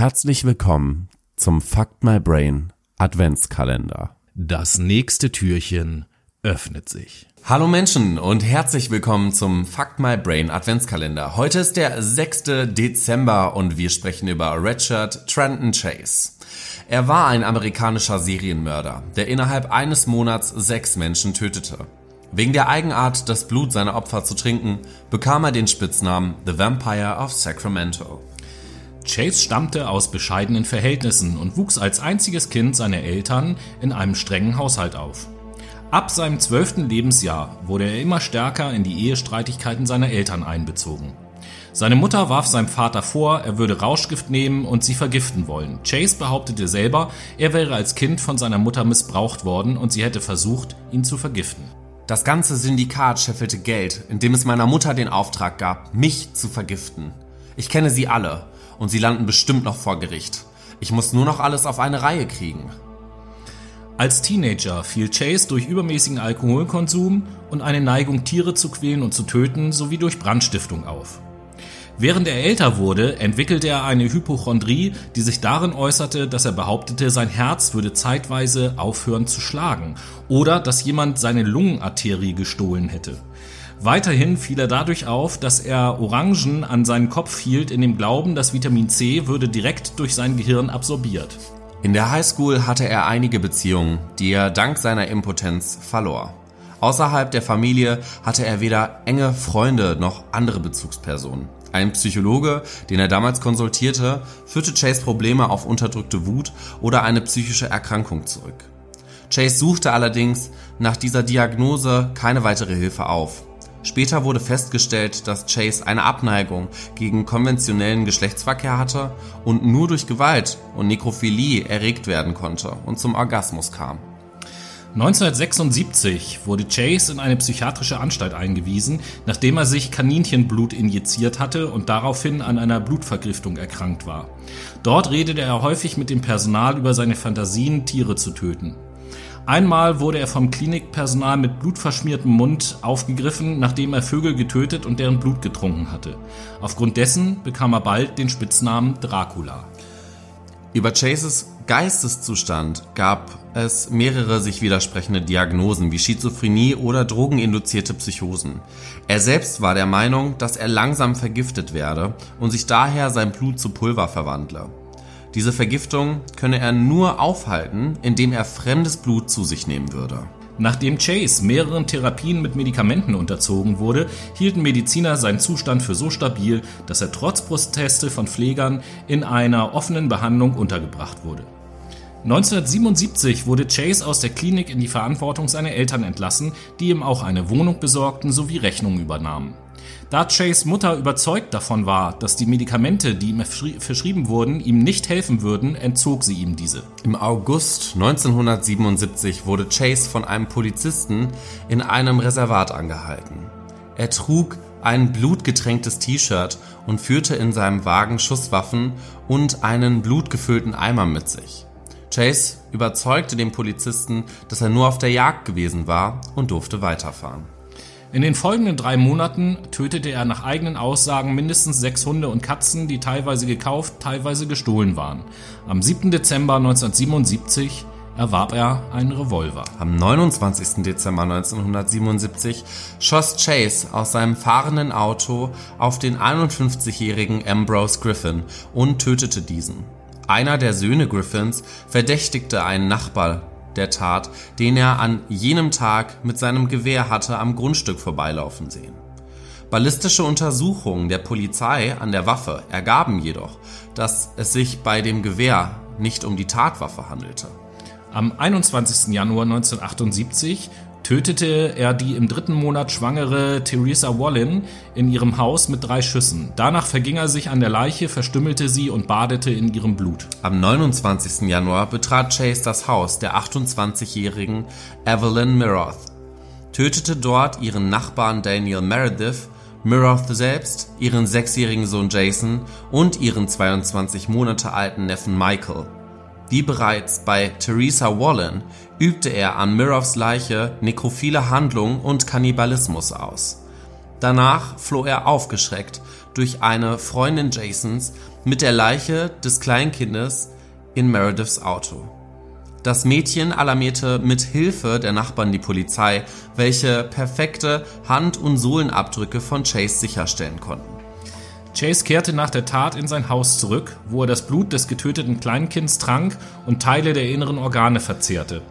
Herzlich willkommen zum Fuck My Brain Adventskalender. Das nächste Türchen öffnet sich. Hallo Menschen und herzlich willkommen zum Fuck My Brain Adventskalender. Heute ist der 6. Dezember und wir sprechen über Richard Trenton Chase. Er war ein amerikanischer Serienmörder, der innerhalb eines Monats sechs Menschen tötete. Wegen der Eigenart, das Blut seiner Opfer zu trinken, bekam er den Spitznamen The Vampire of Sacramento. Chase stammte aus bescheidenen Verhältnissen und wuchs als einziges Kind seiner Eltern in einem strengen Haushalt auf. Ab seinem zwölften Lebensjahr wurde er immer stärker in die Ehestreitigkeiten seiner Eltern einbezogen. Seine Mutter warf seinem Vater vor, er würde Rauschgift nehmen und sie vergiften wollen. Chase behauptete selber, er wäre als Kind von seiner Mutter missbraucht worden und sie hätte versucht, ihn zu vergiften. Das ganze Syndikat scheffelte Geld, indem es meiner Mutter den Auftrag gab, mich zu vergiften. Ich kenne sie alle und sie landen bestimmt noch vor Gericht. Ich muss nur noch alles auf eine Reihe kriegen. Als Teenager fiel Chase durch übermäßigen Alkoholkonsum und eine Neigung, Tiere zu quälen und zu töten, sowie durch Brandstiftung auf. Während er älter wurde, entwickelte er eine Hypochondrie, die sich darin äußerte, dass er behauptete, sein Herz würde zeitweise aufhören zu schlagen oder dass jemand seine Lungenarterie gestohlen hätte. Weiterhin fiel er dadurch auf, dass er Orangen an seinen Kopf hielt, in dem Glauben, dass Vitamin C würde direkt durch sein Gehirn absorbiert. In der Highschool hatte er einige Beziehungen, die er dank seiner Impotenz verlor. Außerhalb der Familie hatte er weder enge Freunde noch andere Bezugspersonen. Ein Psychologe, den er damals konsultierte, führte Chase Probleme auf unterdrückte Wut oder eine psychische Erkrankung zurück. Chase suchte allerdings nach dieser Diagnose keine weitere Hilfe auf. Später wurde festgestellt, dass Chase eine Abneigung gegen konventionellen Geschlechtsverkehr hatte und nur durch Gewalt und Nekrophilie erregt werden konnte und zum Orgasmus kam. 1976 wurde Chase in eine psychiatrische Anstalt eingewiesen, nachdem er sich Kaninchenblut injiziert hatte und daraufhin an einer Blutvergiftung erkrankt war. Dort redete er häufig mit dem Personal über seine Fantasien, Tiere zu töten. Einmal wurde er vom Klinikpersonal mit blutverschmiertem Mund aufgegriffen, nachdem er Vögel getötet und deren Blut getrunken hatte. Aufgrund dessen bekam er bald den Spitznamen Dracula. Über Chases Geisteszustand gab es mehrere sich widersprechende Diagnosen wie Schizophrenie oder drogeninduzierte Psychosen. Er selbst war der Meinung, dass er langsam vergiftet werde und sich daher sein Blut zu Pulver verwandle. Diese Vergiftung könne er nur aufhalten, indem er fremdes Blut zu sich nehmen würde. Nachdem Chase mehreren Therapien mit Medikamenten unterzogen wurde, hielten Mediziner seinen Zustand für so stabil, dass er trotz Proteste von Pflegern in einer offenen Behandlung untergebracht wurde. 1977 wurde Chase aus der Klinik in die Verantwortung seiner Eltern entlassen, die ihm auch eine Wohnung besorgten sowie Rechnungen übernahmen. Da Chase Mutter überzeugt davon war, dass die Medikamente, die ihm verschrieben wurden, ihm nicht helfen würden, entzog sie ihm diese. Im August 1977 wurde Chase von einem Polizisten in einem Reservat angehalten. Er trug ein blutgetränktes T-Shirt und führte in seinem Wagen Schusswaffen und einen blutgefüllten Eimer mit sich. Chase überzeugte den Polizisten, dass er nur auf der Jagd gewesen war und durfte weiterfahren. In den folgenden drei Monaten tötete er nach eigenen Aussagen mindestens sechs Hunde und Katzen, die teilweise gekauft, teilweise gestohlen waren. Am 7. Dezember 1977 erwarb er einen Revolver. Am 29. Dezember 1977 schoss Chase aus seinem fahrenden Auto auf den 51-jährigen Ambrose Griffin und tötete diesen. Einer der Söhne Griffins verdächtigte einen Nachbar der Tat, den er an jenem Tag mit seinem Gewehr hatte am Grundstück vorbeilaufen sehen. Ballistische Untersuchungen der Polizei an der Waffe ergaben jedoch, dass es sich bei dem Gewehr nicht um die Tatwaffe handelte. Am 21. Januar 1978 tötete er die im dritten Monat schwangere Theresa Wallin in ihrem Haus mit drei Schüssen. Danach verging er sich an der Leiche, verstümmelte sie und badete in ihrem Blut. Am 29. Januar betrat Chase das Haus der 28-jährigen Evelyn Miroth, tötete dort ihren Nachbarn Daniel Meredith, Miroth selbst, ihren sechsjährigen Sohn Jason und ihren 22 Monate alten Neffen Michael. Wie bereits bei Theresa Wallin übte er an Miroffs Leiche nekrophile Handlungen und Kannibalismus aus. Danach floh er aufgeschreckt durch eine Freundin Jasons mit der Leiche des Kleinkindes in Merediths Auto. Das Mädchen alarmierte mit Hilfe der Nachbarn die Polizei, welche perfekte Hand- und Sohlenabdrücke von Chase sicherstellen konnten. Chase kehrte nach der Tat in sein Haus zurück, wo er das Blut des getöteten Kleinkinds trank und Teile der inneren Organe verzehrte.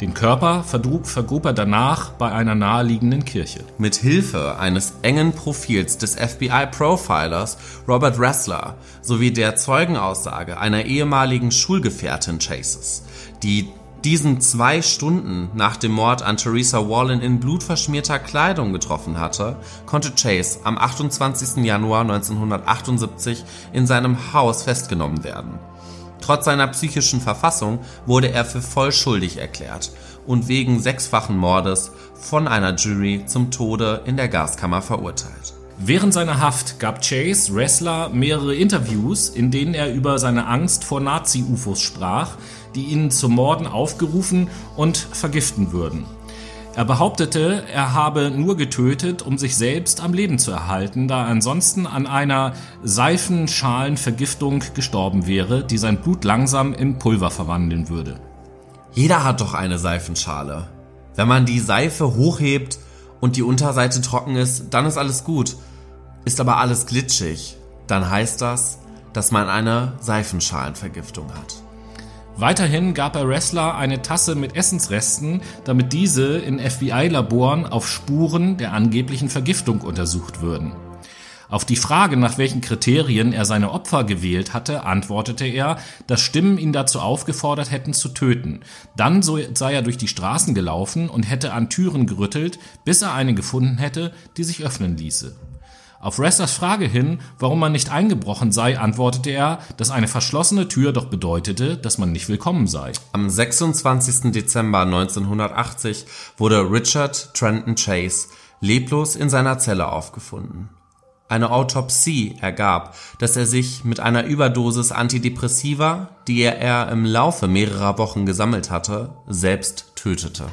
Den Körper vergrub er danach bei einer naheliegenden Kirche. Mit Hilfe eines engen Profils des FBI-Profilers Robert Ressler sowie der Zeugenaussage einer ehemaligen Schulgefährtin Chases, die diesen zwei Stunden nach dem Mord an Theresa Wallen in blutverschmierter Kleidung getroffen hatte, konnte Chase am 28. Januar 1978 in seinem Haus festgenommen werden. Trotz seiner psychischen Verfassung wurde er für voll schuldig erklärt und wegen sechsfachen Mordes von einer Jury zum Tode in der Gaskammer verurteilt. Während seiner Haft gab Chase Wrestler mehrere Interviews, in denen er über seine Angst vor Nazi-UFOs sprach, die ihn zum Morden aufgerufen und vergiften würden. Er behauptete, er habe nur getötet, um sich selbst am Leben zu erhalten, da er ansonsten an einer Seifenschalenvergiftung gestorben wäre, die sein Blut langsam in Pulver verwandeln würde. Jeder hat doch eine Seifenschale. Wenn man die Seife hochhebt und die Unterseite trocken ist, dann ist alles gut. Ist aber alles glitschig, dann heißt das, dass man eine Seifenschalenvergiftung hat. Weiterhin gab er Wrestler eine Tasse mit Essensresten, damit diese in FBI-Laboren auf Spuren der angeblichen Vergiftung untersucht würden. Auf die Frage, nach welchen Kriterien er seine Opfer gewählt hatte, antwortete er, dass Stimmen ihn dazu aufgefordert hätten zu töten. Dann sei er durch die Straßen gelaufen und hätte an Türen gerüttelt, bis er eine gefunden hätte, die sich öffnen ließe. Auf Wrestlers Frage hin, warum man nicht eingebrochen sei, antwortete er, dass eine verschlossene Tür doch bedeutete, dass man nicht willkommen sei. Am 26. Dezember 1980 wurde Richard Trenton Chase leblos in seiner Zelle aufgefunden. Eine Autopsie ergab, dass er sich mit einer Überdosis Antidepressiva, die er im Laufe mehrerer Wochen gesammelt hatte, selbst tötete